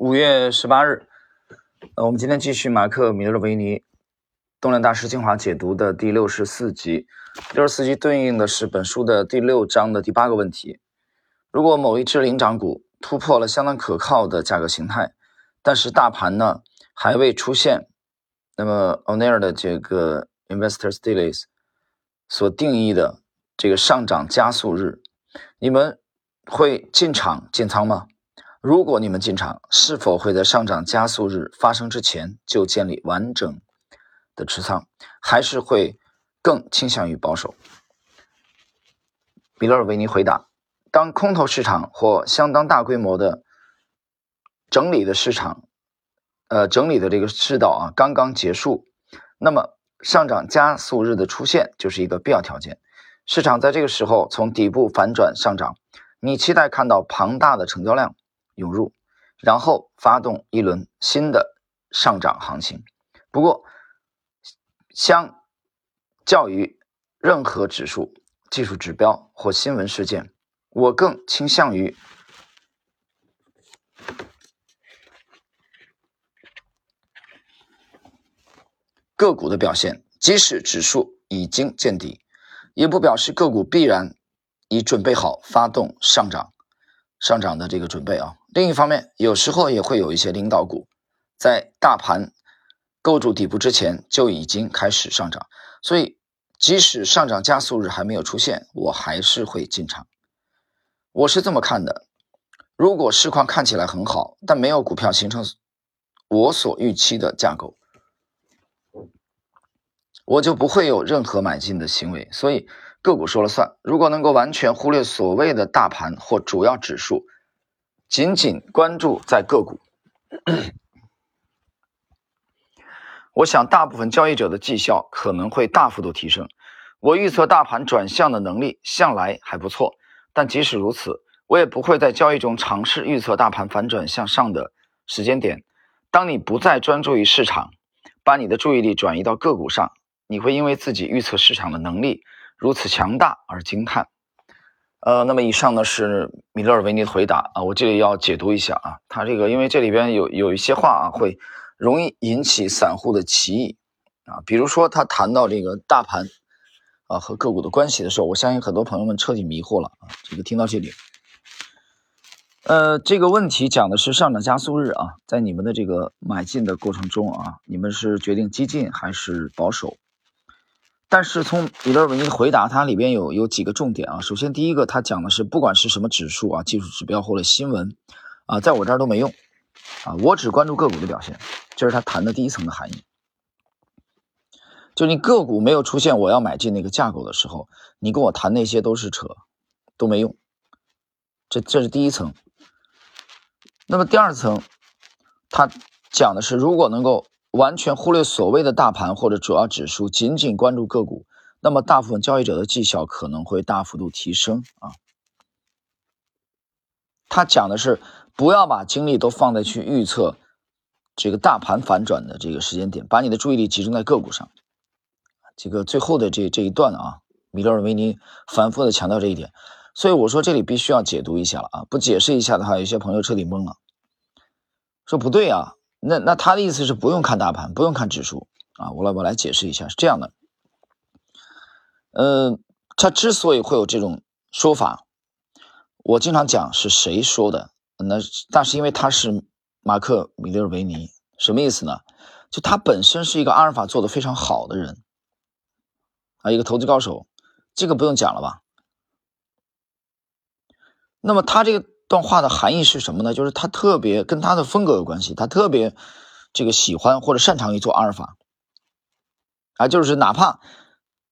五月十八日，呃，我们今天继续马克·米勒维尼动量大师精华解读的第六十四集。六十四集对应的是本书的第六章的第八个问题：如果某一只领涨股突破了相当可靠的价格形态，但是大盘呢还未出现，那么 O'Neill 的这个 Investors Daily 所定义的这个上涨加速日，你们会进场建仓吗？如果你们进场，是否会在上涨加速日发生之前就建立完整的持仓，还是会更倾向于保守？米勒尔维尼回答：当空头市场或相当大规模的整理的市场，呃，整理的这个世道啊刚刚结束，那么上涨加速日的出现就是一个必要条件。市场在这个时候从底部反转上涨，你期待看到庞大的成交量。涌入，然后发动一轮新的上涨行情。不过，相较于任何指数、技术指标或新闻事件，我更倾向于个股的表现。即使指数已经见底，也不表示个股必然已准备好发动上涨。上涨的这个准备啊。另一方面，有时候也会有一些领导股，在大盘构筑底部之前就已经开始上涨，所以即使上涨加速日还没有出现，我还是会进场。我是这么看的：如果市况看起来很好，但没有股票形成我所预期的架构，我就不会有任何买进的行为。所以个股说了算。如果能够完全忽略所谓的大盘或主要指数，仅仅关注在个股，我想大部分交易者的绩效可能会大幅度提升。我预测大盘转向的能力向来还不错，但即使如此，我也不会在交易中尝试预测大盘反转向上的时间点。当你不再专注于市场，把你的注意力转移到个股上，你会因为自己预测市场的能力如此强大而惊叹。呃，那么以上呢是米勒尔维尼的回答啊，我这里要解读一下啊，他这个因为这里边有有一些话啊，会容易引起散户的歧义啊，比如说他谈到这个大盘啊和个股的关系的时候，我相信很多朋友们彻底迷惑了啊，这个听到这里，呃，这个问题讲的是上涨加速日啊，在你们的这个买进的过程中啊，你们是决定激进还是保守？但是从比勒维尼的回答，它里边有有几个重点啊。首先，第一个，他讲的是，不管是什么指数啊、技术指标或者新闻啊，在我这儿都没用啊，我只关注个股的表现，这是他谈的第一层的含义。就你个股没有出现我要买进那个架构的时候，你跟我谈那些都是扯，都没用。这这是第一层。那么第二层，他讲的是，如果能够。完全忽略所谓的大盘或者主要指数，仅仅关注个股，那么大部分交易者的绩效可能会大幅度提升啊。他讲的是不要把精力都放在去预测这个大盘反转的这个时间点，把你的注意力集中在个股上。这个最后的这这一段啊，米勒尔维尼反复的强调这一点，所以我说这里必须要解读一下了啊，不解释一下的话，有些朋友彻底懵了，说不对啊。那那他的意思是不用看大盘，不用看指数啊。我来我来解释一下，是这样的。呃，他之所以会有这种说法，我经常讲是谁说的？那那是因为他是马克·米勒维尼，什么意思呢？就他本身是一个阿尔法做的非常好的人啊，一个投资高手，这个不用讲了吧？那么他这个。段话的含义是什么呢？就是他特别跟他的风格有关系，他特别这个喜欢或者擅长于做阿尔法啊，就是哪怕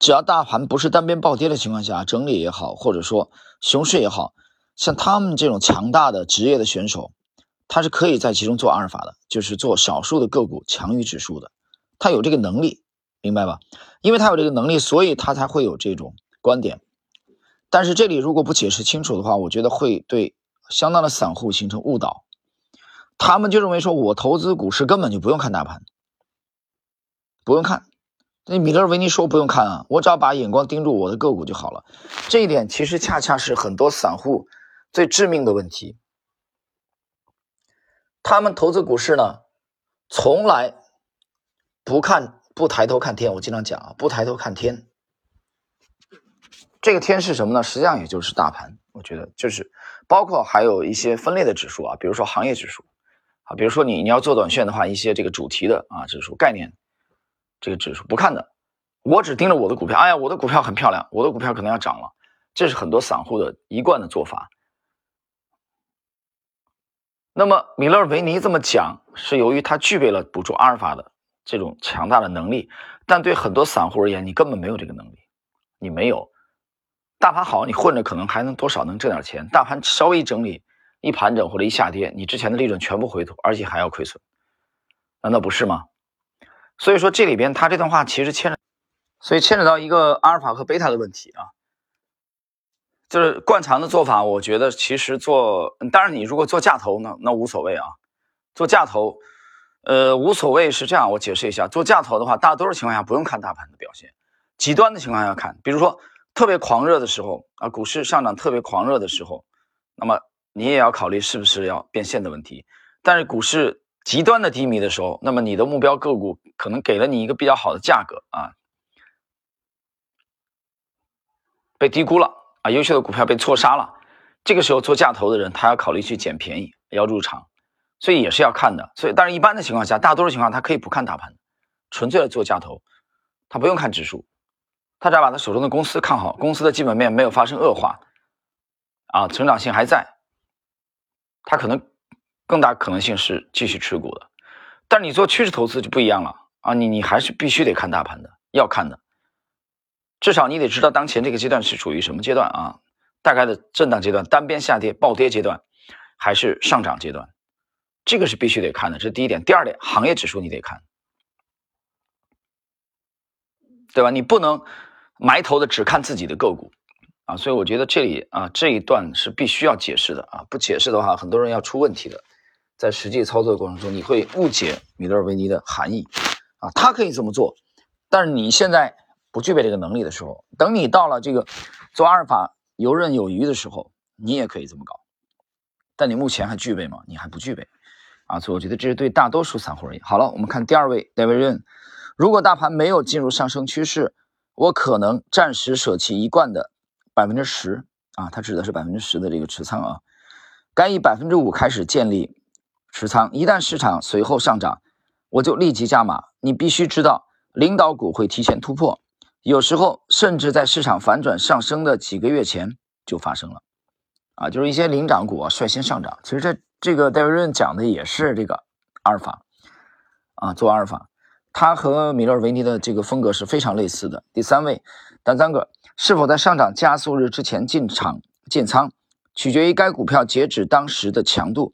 只要大盘不是单边暴跌的情况下，整理也好，或者说熊市也好，像他们这种强大的职业的选手，他是可以在其中做阿尔法的，就是做少数的个股强于指数的，他有这个能力，明白吧？因为他有这个能力，所以他才会有这种观点。但是这里如果不解释清楚的话，我觉得会对。相当的散户形成误导，他们就认为说，我投资股市根本就不用看大盘，不用看。那米勒维尼说不用看啊，我只要把眼光盯住我的个股就好了。这一点其实恰恰是很多散户最致命的问题。他们投资股市呢，从来不看不抬头看天。我经常讲啊，不抬头看天。这个天是什么呢？实际上也就是大盘。我觉得就是包括还有一些分类的指数啊，比如说行业指数啊，比如说你你要做短线的话，一些这个主题的啊指数、概念这个指数不看的。我只盯着我的股票。哎呀，我的股票很漂亮，我的股票可能要涨了。这是很多散户的一贯的做法。那么米勒维尼这么讲，是由于他具备了捕捉阿尔法的这种强大的能力，但对很多散户而言，你根本没有这个能力，你没有。大盘好，你混着可能还能多少能挣点钱。大盘稍微一整理、一盘整或者一下跌，你之前的利润全部回吐，而且还要亏损，难道不是吗？所以说这里边他这段话其实牵扯，所以牵扯到一个阿尔法和贝塔的问题啊。就是惯常的做法，我觉得其实做，当然你如果做价投呢，那无所谓啊。做价投，呃，无所谓是这样，我解释一下，做价投的话，大多数情况下不用看大盘的表现，极端的情况下看，比如说特别狂热的时候啊，股市上涨特别狂热的时候，那么你也要考虑是不是要变现的问题。但是股市极端的低迷的时候，那么你的目标个股可能给了你一个比较好的价格啊，被低估了。啊，优秀的股票被错杀了，这个时候做价投的人，他要考虑去捡便宜，要入场，所以也是要看的。所以，但是一般的情况下，大多数情况他可以不看大盘，纯粹的做价投，他不用看指数，他只要把他手中的公司看好，公司的基本面没有发生恶化，啊，成长性还在，他可能更大可能性是继续持股的。但是你做趋势投资就不一样了啊，你你还是必须得看大盘的，要看的。至少你得知道当前这个阶段是处于什么阶段啊？大概的震荡阶段、单边下跌、暴跌阶段，还是上涨阶段？这个是必须得看的，这是第一点。第二点，行业指数你得看，对吧？你不能埋头的只看自己的个股啊！所以我觉得这里啊这一段是必须要解释的啊！不解释的话，很多人要出问题的。在实际操作过程中，你会误解米德尔维尼的含义啊！他可以这么做，但是你现在。不具备这个能力的时候，等你到了这个做阿尔法游刃有余的时候，你也可以这么搞。但你目前还具备吗？你还不具备啊！所以我觉得这是对大多数散户而言。好了，我们看第二位 David Ren，如果大盘没有进入上升趋势，我可能暂时舍弃一贯的百分之十啊，它指的是百分之十的这个持仓啊，该以百分之五开始建立持仓。一旦市场随后上涨，我就立即加码。你必须知道，领导股会提前突破。有时候甚至在市场反转上升的几个月前就发生了，啊，就是一些领涨股啊率先上涨。其实这这个戴维润讲的也是这个阿尔法，啊，做阿尔法，他和米勒维尼的这个风格是非常类似的。第三位，丹三个是否在上涨加速日之前进场建仓，取决于该股票截止当时的强度，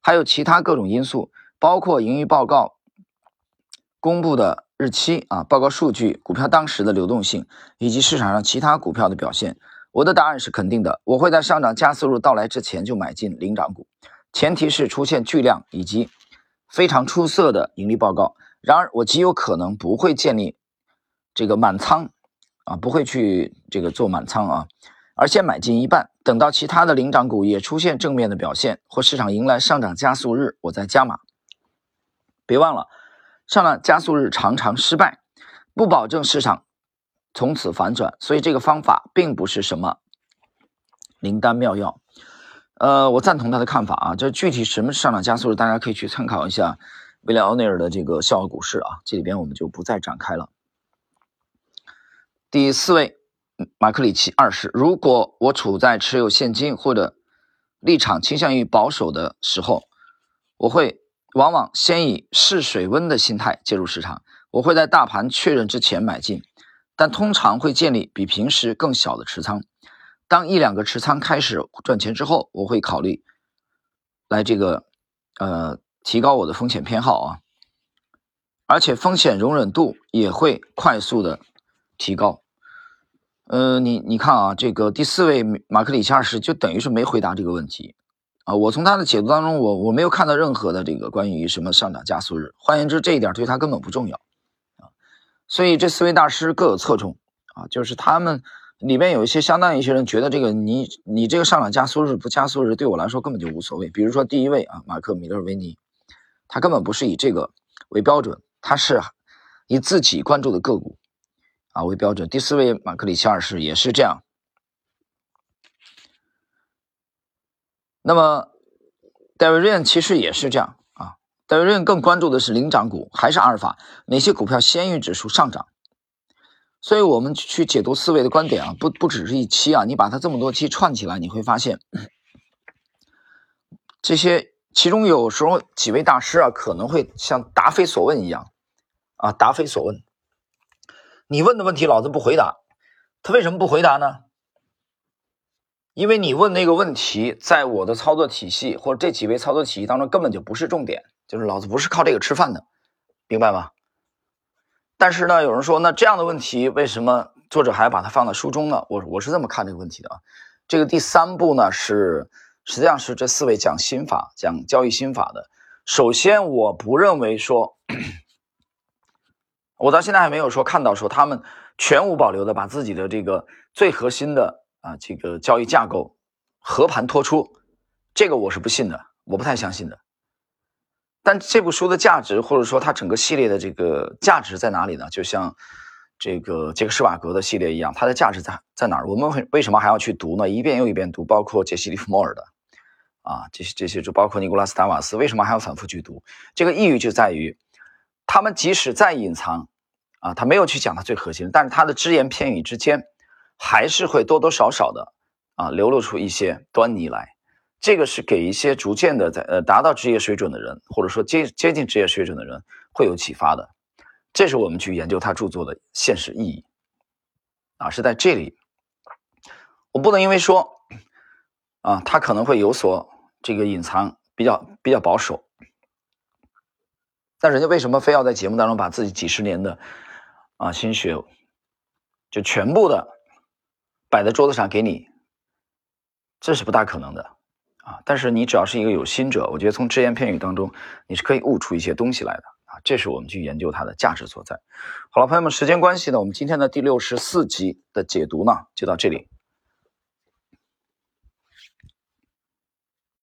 还有其他各种因素，包括盈余报告公布的。日期啊，报告数据，股票当时的流动性以及市场上其他股票的表现，我的答案是肯定的。我会在上涨加速日到来之前就买进领涨股，前提是出现巨量以及非常出色的盈利报告。然而，我极有可能不会建立这个满仓啊，不会去这个做满仓啊，而先买进一半，等到其他的领涨股也出现正面的表现或市场迎来上涨加速日，我再加码。别忘了。上涨加速日常常失败，不保证市场从此反转，所以这个方法并不是什么灵丹妙药。呃，我赞同他的看法啊，这具体什么上涨加速日，大家可以去参考一下威廉奥内尔的这个笑傲股市啊，这里边我们就不再展开了。第四位，马克里奇二世，如果我处在持有现金或者立场倾向于保守的时候，我会。往往先以试水温的心态介入市场，我会在大盘确认之前买进，但通常会建立比平时更小的持仓。当一两个持仓开始赚钱之后，我会考虑来这个呃提高我的风险偏好啊，而且风险容忍度也会快速的提高。呃，你你看啊，这个第四位马克里奇二世就等于是没回答这个问题。啊，我从他的解读当中，我我没有看到任何的这个关于什么上涨加速日。换言之，这一点对他根本不重要啊。所以这四位大师各有侧重啊，就是他们里面有一些相当一些人觉得这个你你这个上涨加速日不加速日对我来说根本就无所谓。比如说第一位啊，马克米勒维尼他根本不是以这个为标准，他是以自己关注的个股啊为标准。第四位马克里奇二世也是这样。那么戴维瑞恩其实也是这样啊，戴维瑞恩更关注的是领涨股还是阿尔法？哪些股票先于指数上涨？所以我们去解读四维的观点啊，不不只是一期啊，你把它这么多期串起来，你会发现，这些其中有时候几位大师啊，可能会像答非所问一样啊，答非所问。你问的问题，老子不回答。他为什么不回答呢？因为你问那个问题，在我的操作体系或者这几位操作体系当中根本就不是重点，就是老子不是靠这个吃饭的，明白吗？但是呢，有人说，那这样的问题为什么作者还要把它放在书中呢？我我是这么看这个问题的啊。这个第三步呢，是实际上是这四位讲心法、讲交易心法的。首先，我不认为说，我到现在还没有说看到说他们全无保留的把自己的这个最核心的啊这个交易架构和盘托出，这个我是不信的，我不太相信的。但这部书的价值，或者说它整个系列的这个价值在哪里呢？就像这个杰克施瓦格的系列一样，它的价值在在哪儿？我们为什么还要去读呢？一遍又一遍读，包括杰西·利弗莫尔的啊，这些这些就包括尼古拉斯·达瓦斯，为什么还要反复去读？这个意义就在于，他们即使再隐藏啊，他没有去讲他最核心，但是他的只言片语之间，还是会多多少少的啊流露出一些端倪来。这个是给一些逐渐的在呃达到职业水准的人，或者说接接近职业水准的人会有启发的，这是我们去研究他著作的现实意义啊，是在这里。我不能因为说啊，他可能会有所这个隐藏，比较比较保守，但人家为什么非要在节目当中把自己几十年的啊心血就全部的摆在桌子上给你？这是不大可能的。啊！但是你只要是一个有心者，我觉得从只言片语当中，你是可以悟出一些东西来的啊！这是我们去研究它的价值所在。好了，朋友们，时间关系呢，我们今天的第六十四集的解读呢，就到这里。